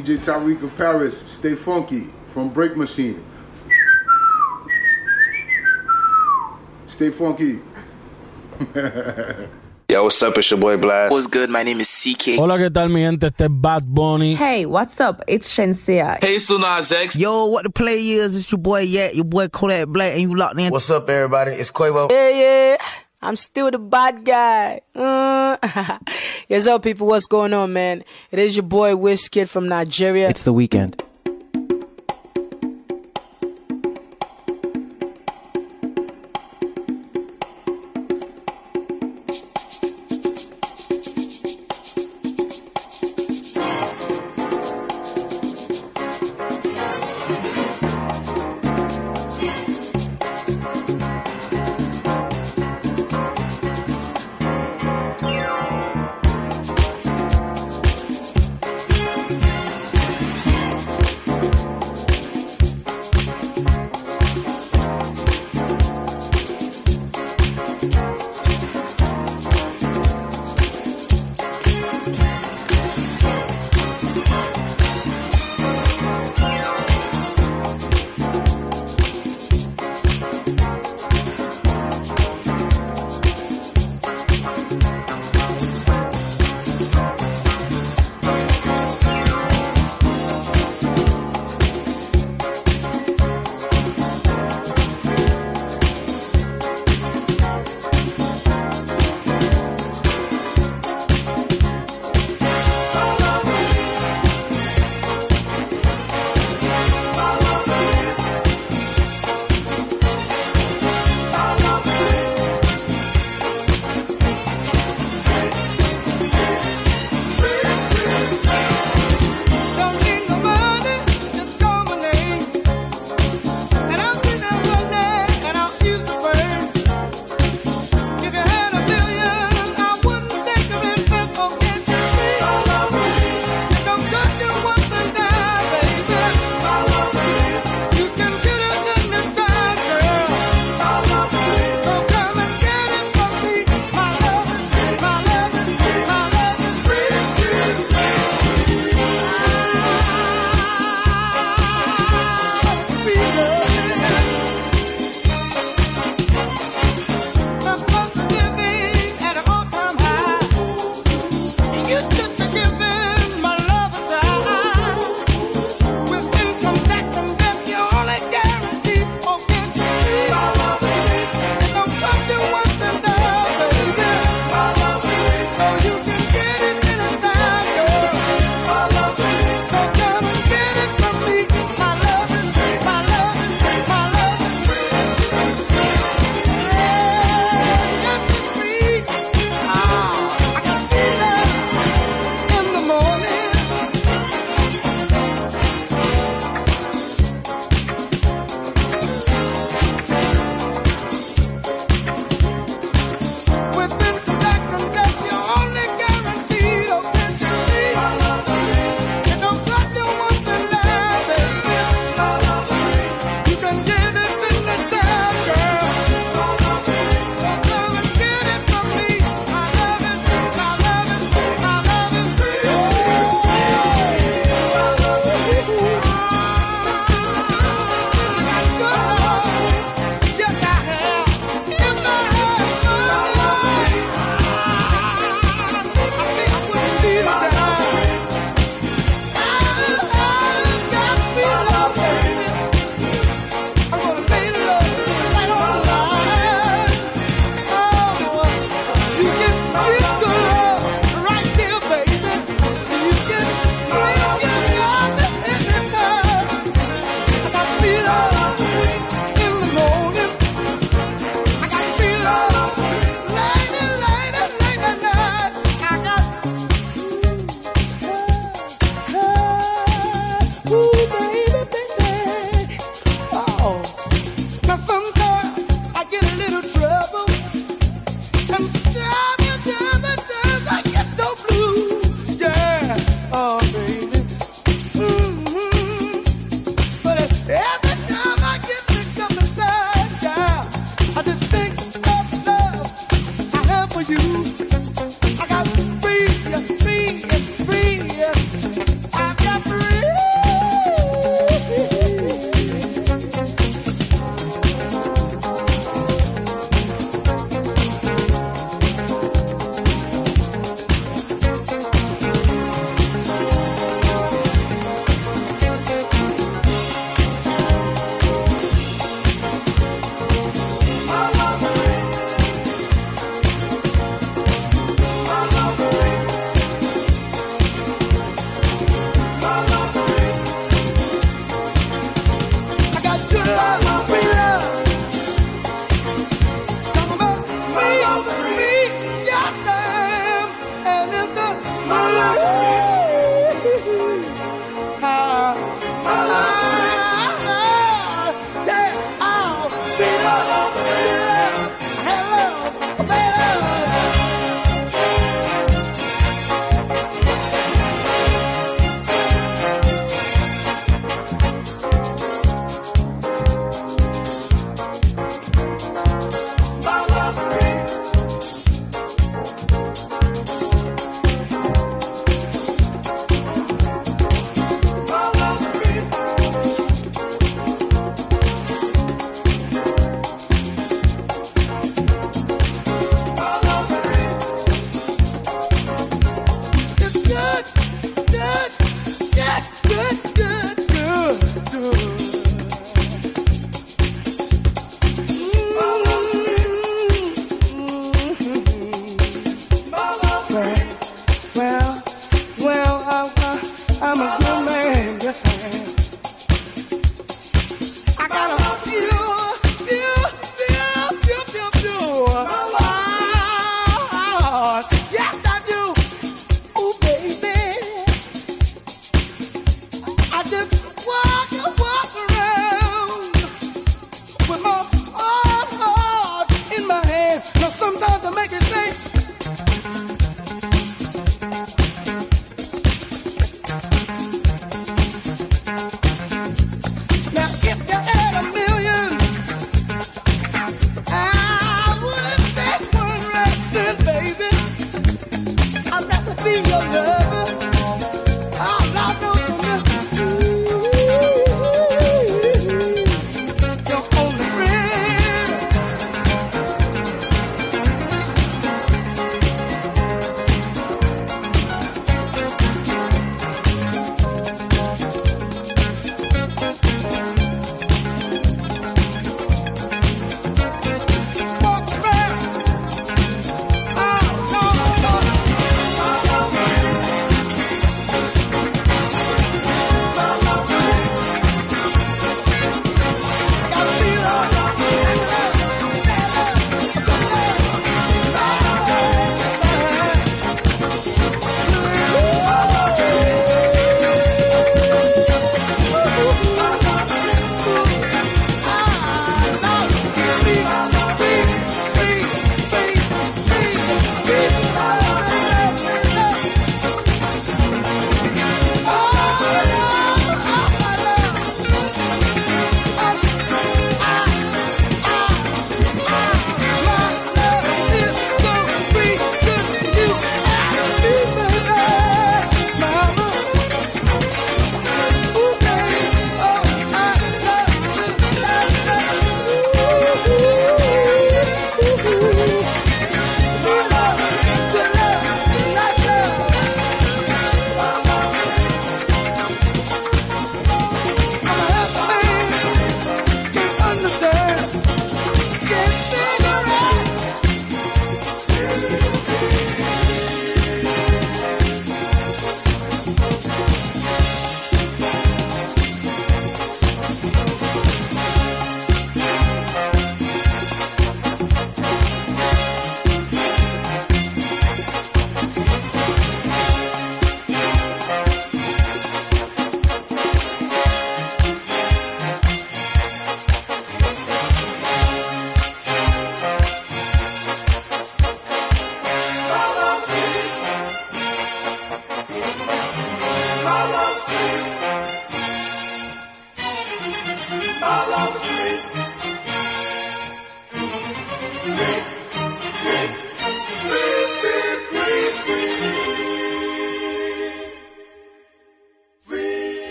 DJ Tyreek of Paris, Stay Funky from Break Machine. Stay funky. Yo, what's up? It's your boy Blast. What's good? My name is CK. Hola, ¿qué tal, mi gente? Este Bad Bunny. Hey, what's up? It's Shenseea. Hey, it's X. Yo, what the play is? It's your boy, yeah, your boy Kodak Black, and you locked in. What's up, everybody? It's Quavo. Yeah, yeah. I'm still the bad guy. Mm. What's up, people? What's going on, man? It is your boy Wizkid from Nigeria. It's the weekend.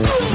Oh,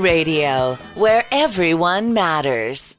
radio, where everyone matters.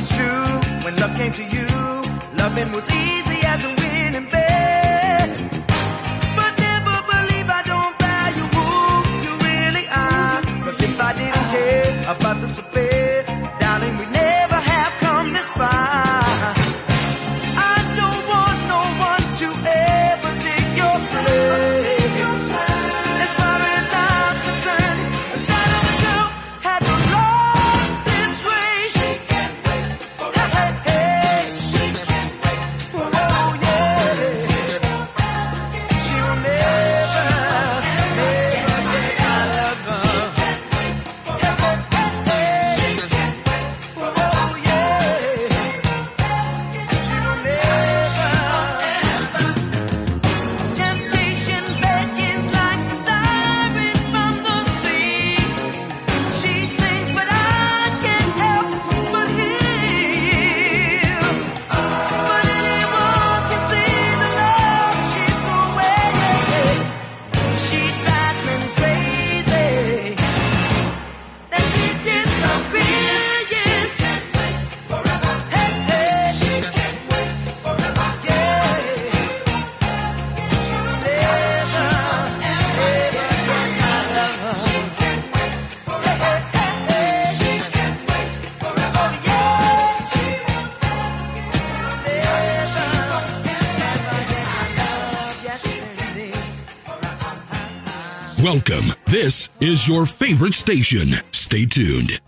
It's true when love came to you. Loving was easy as a wind. is your favorite station. Stay tuned.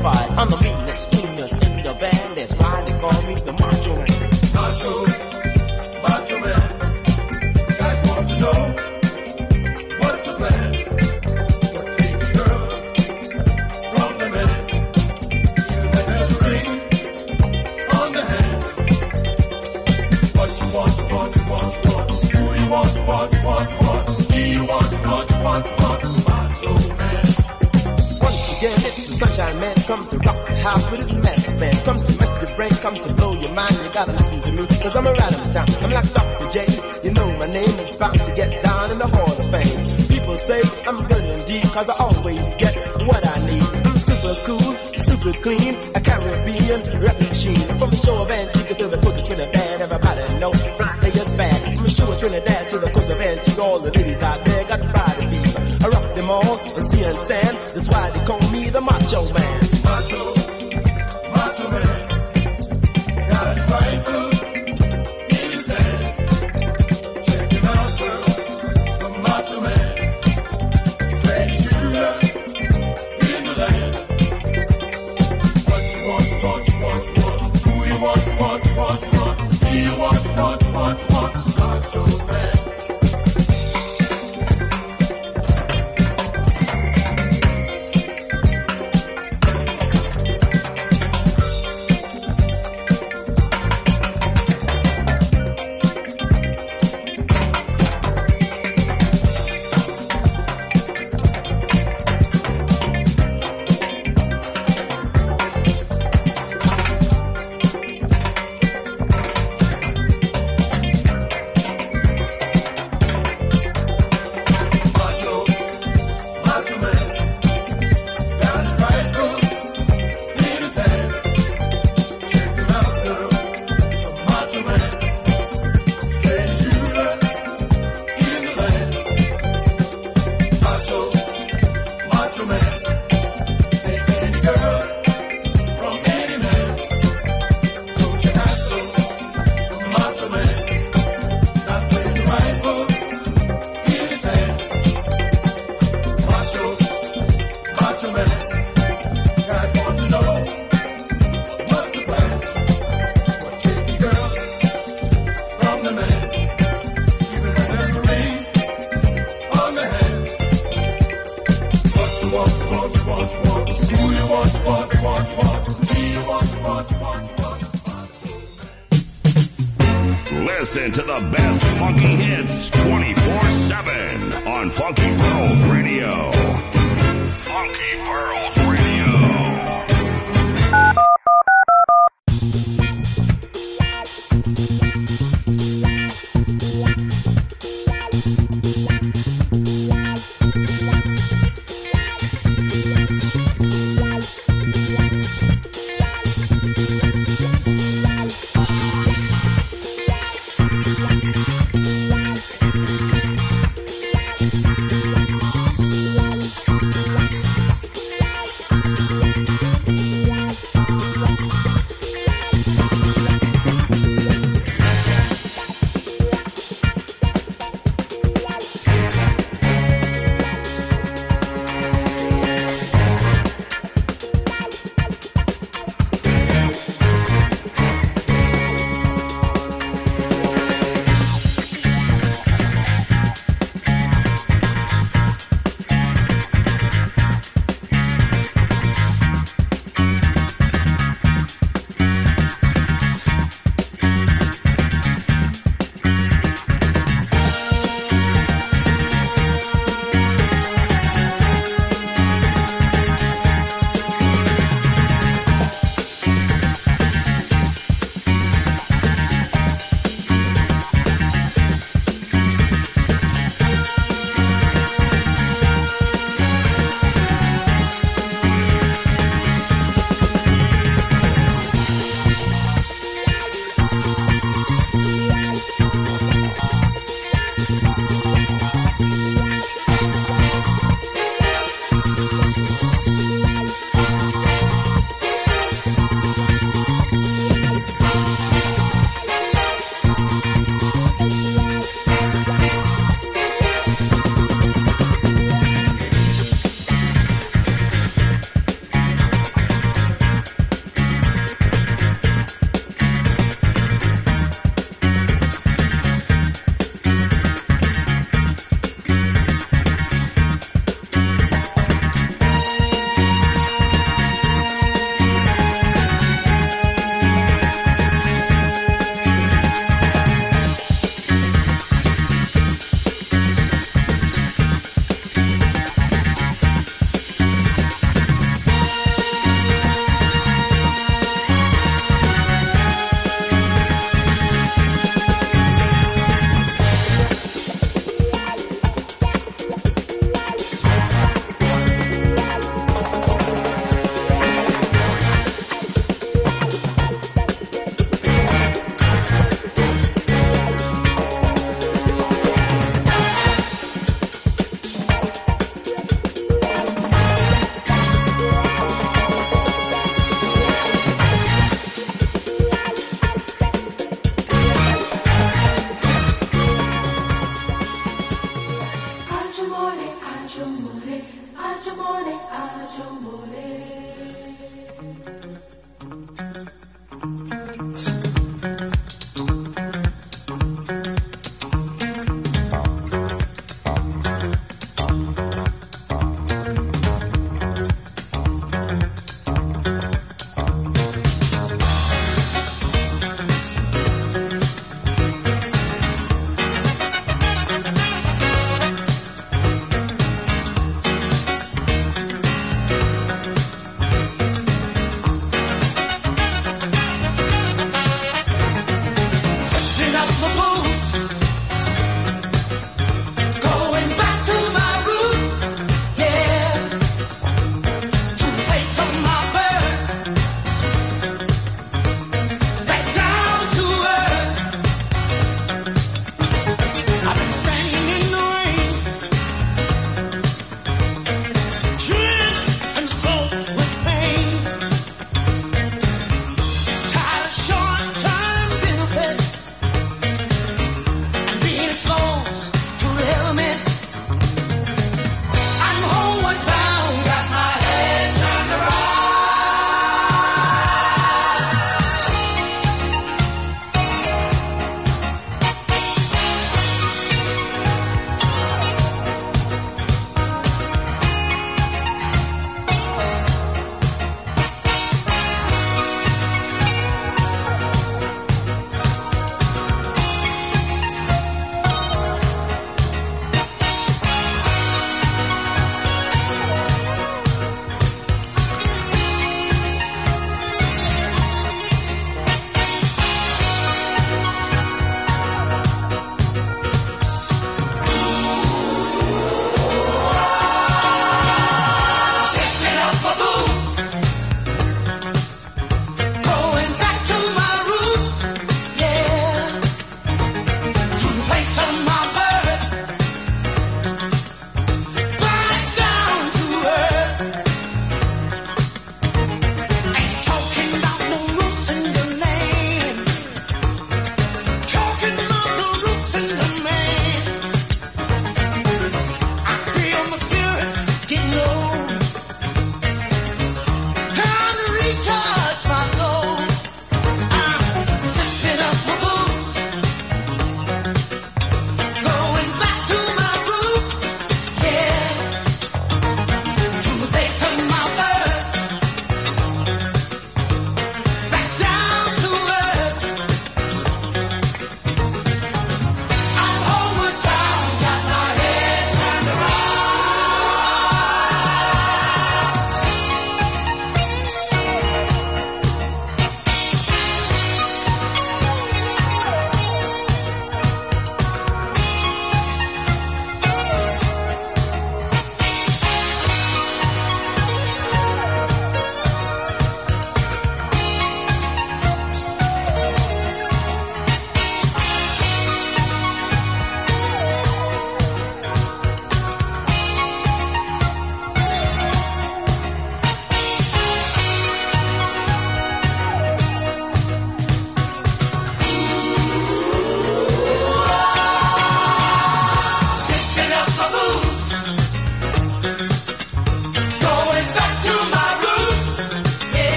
qualified. I'm the meanest, keenest house with his Listen to the best funky hits 24 7 on Funky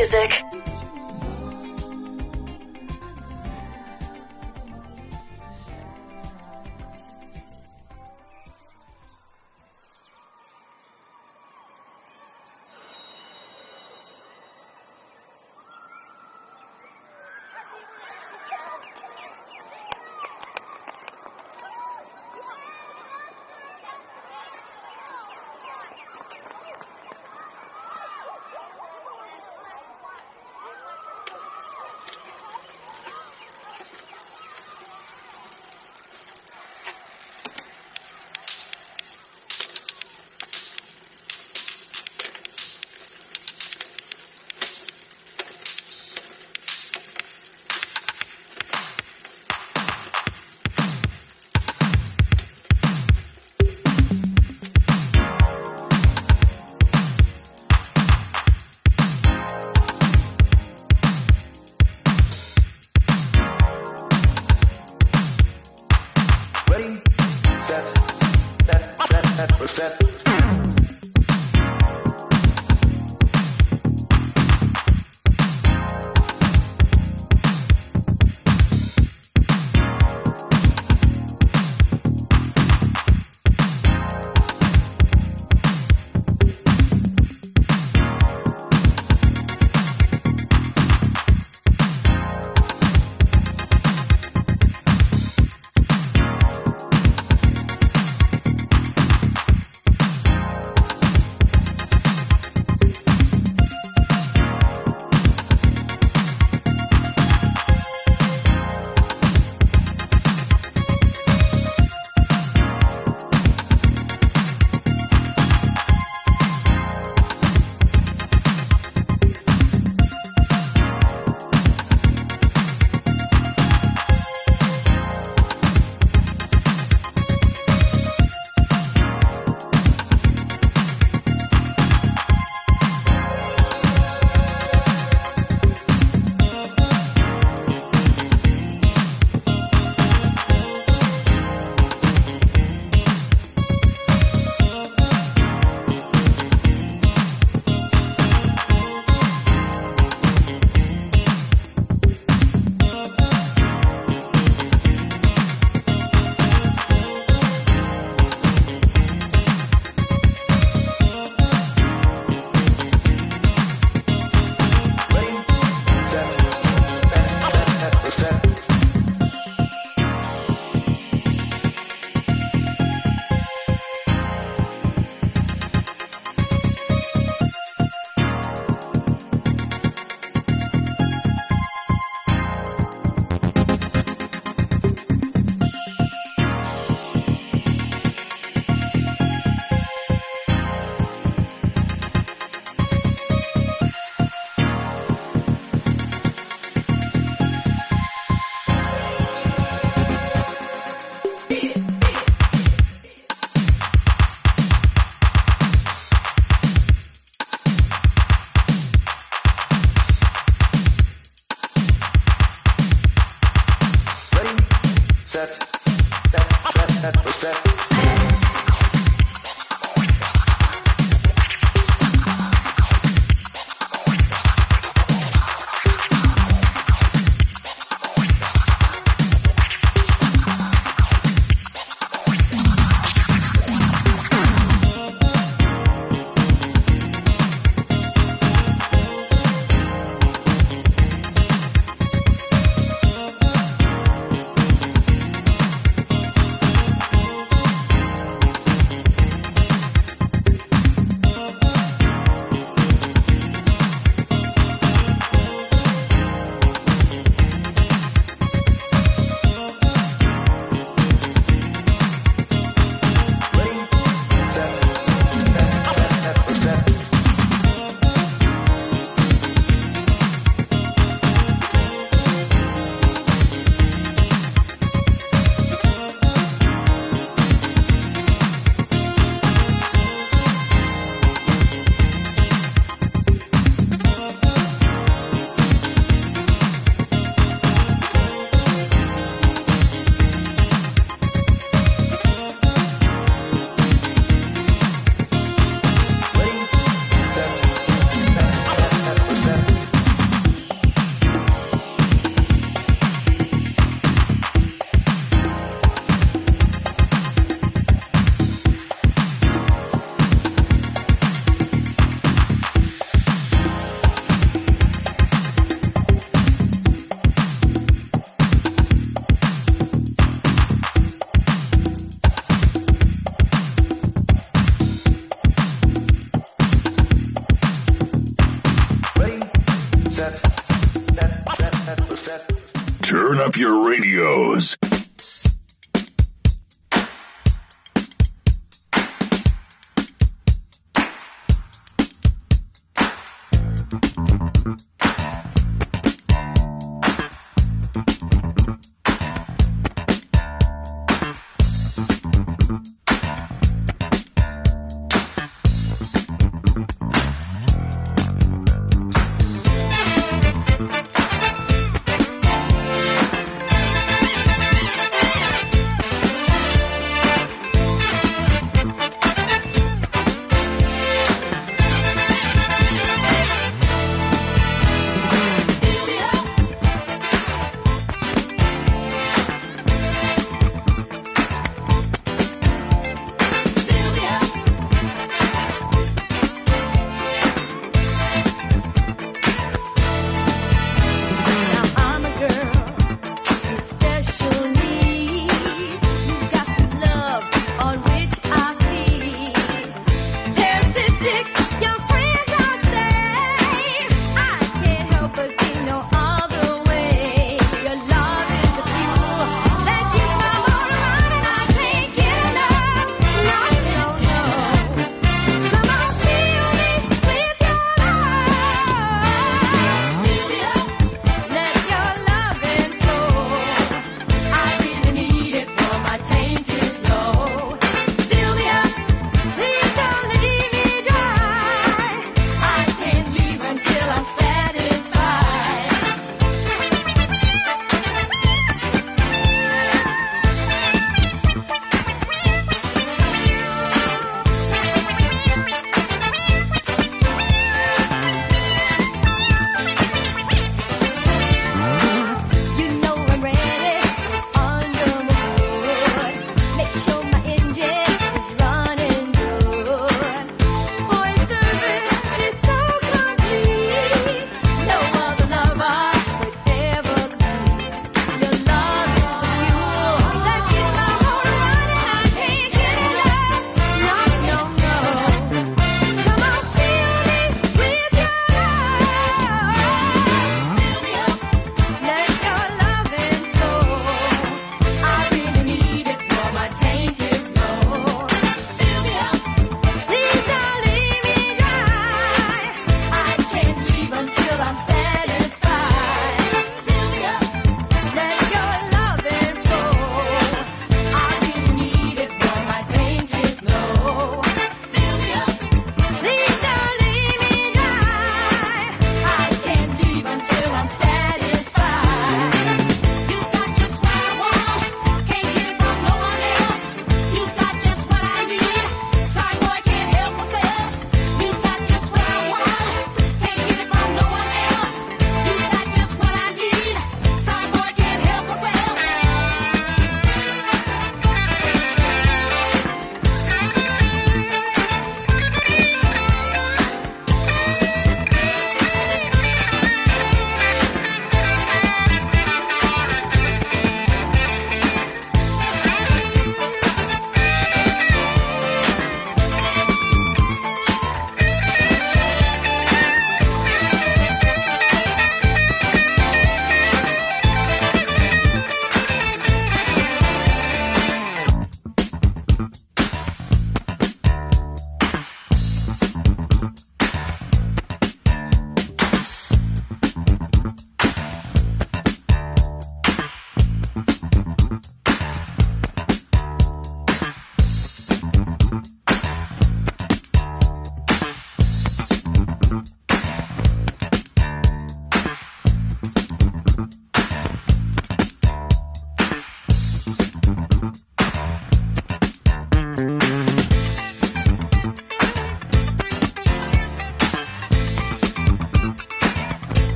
music.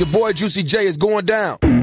Your boy Juicy J is going down.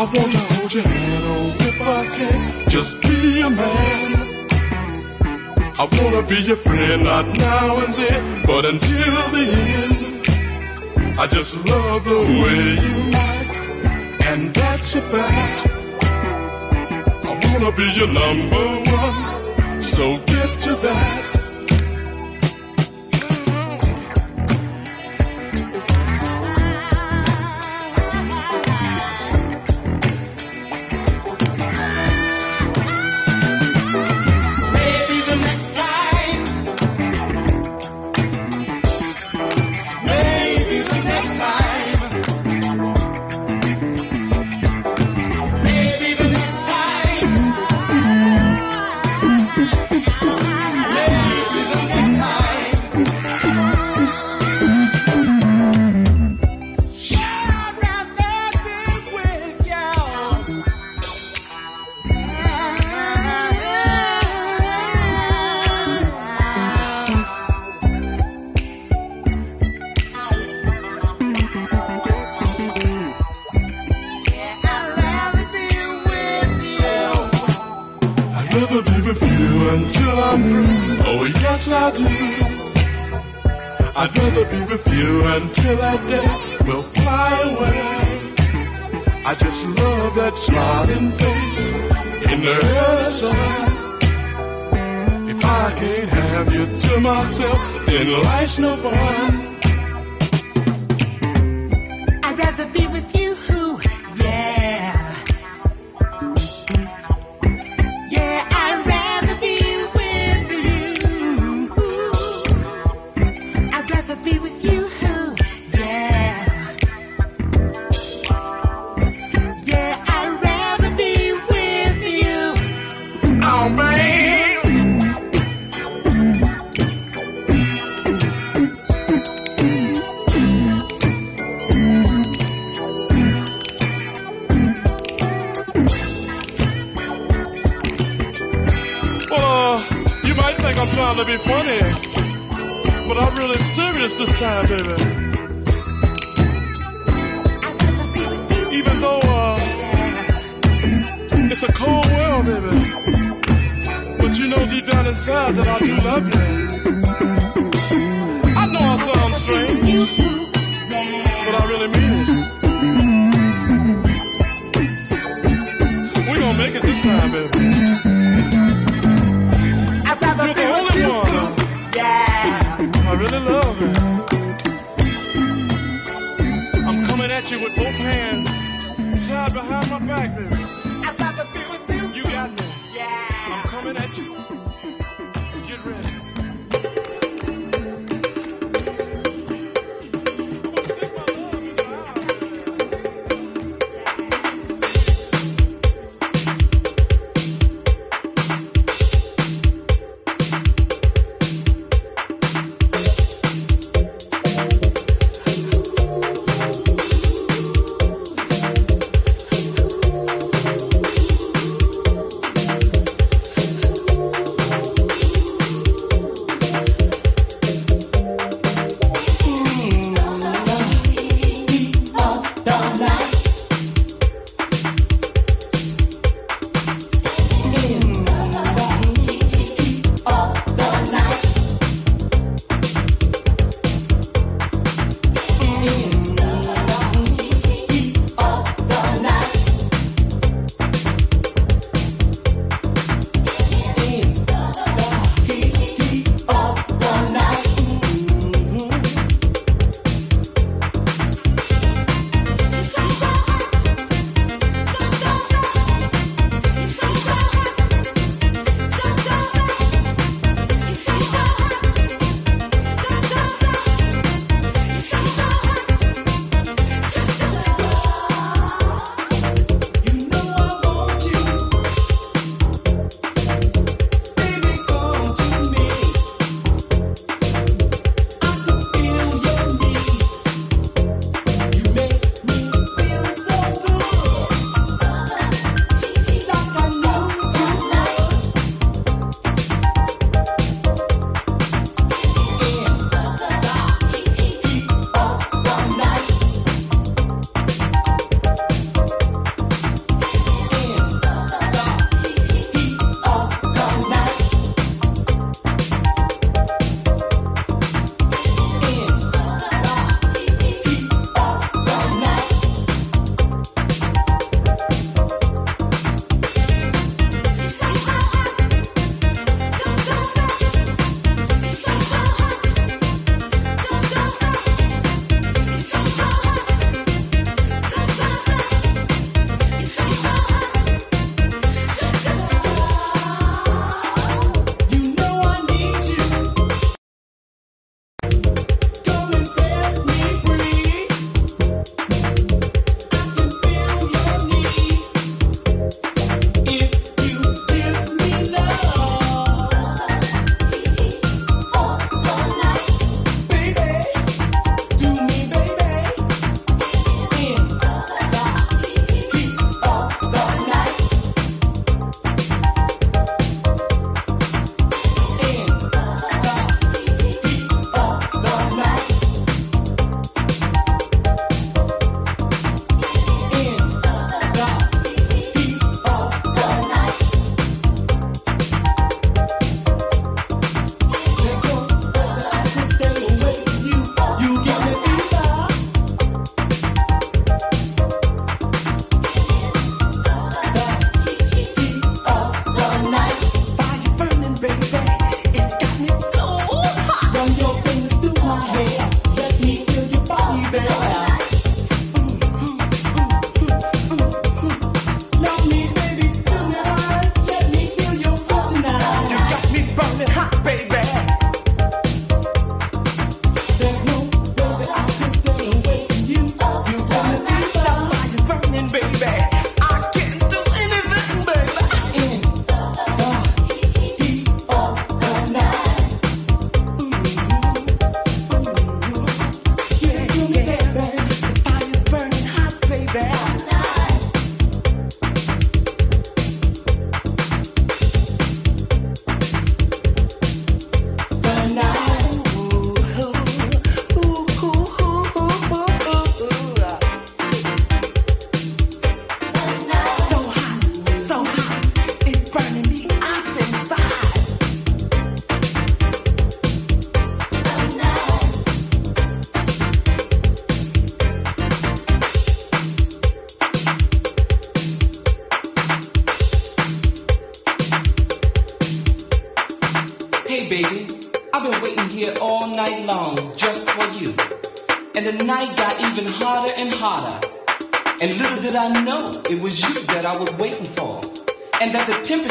I wanna hold your hand, oh, if I can, just be a man. I wanna be your friend, not now and then, but until the end. I just love the way you act, and that's a fact. I wanna be your number one, so get to that.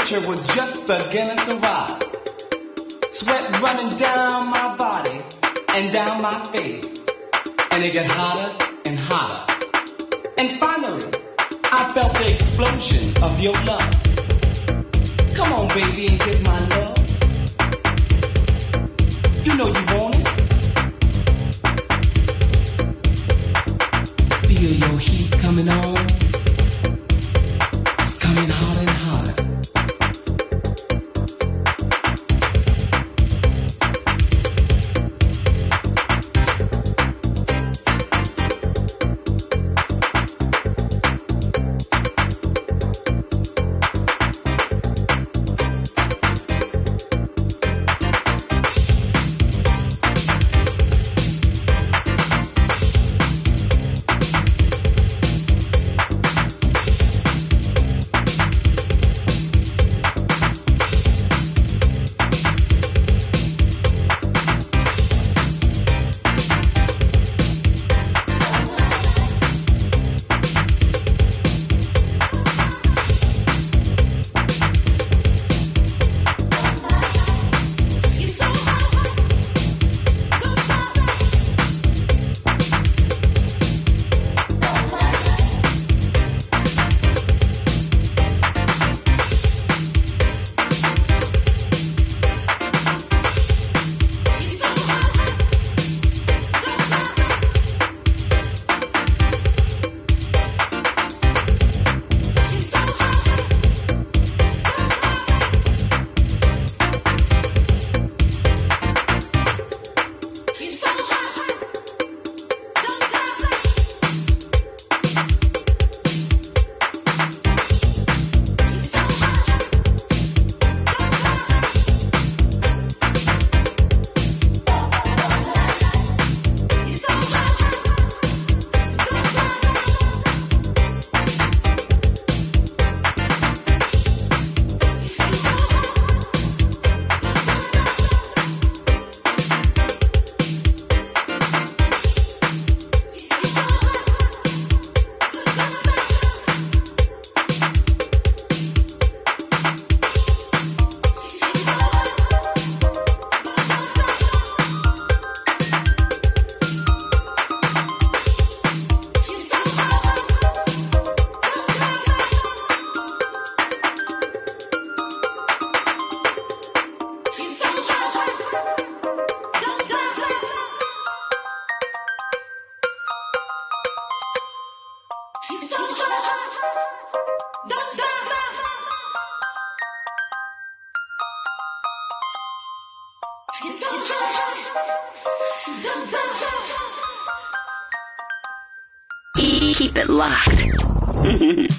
Temperature was just beginning to rise. Sweat running down my body and down my face. And it got hotter and hotter. And finally, I felt the explosion of your love. Come on, baby, and get my love. You know you want it. Feel your heat coming on. Locked.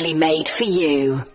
Made for you.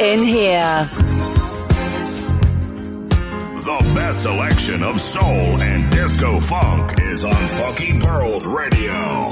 in here. The best selection of soul and disco funk is on Funky Pearls Radio.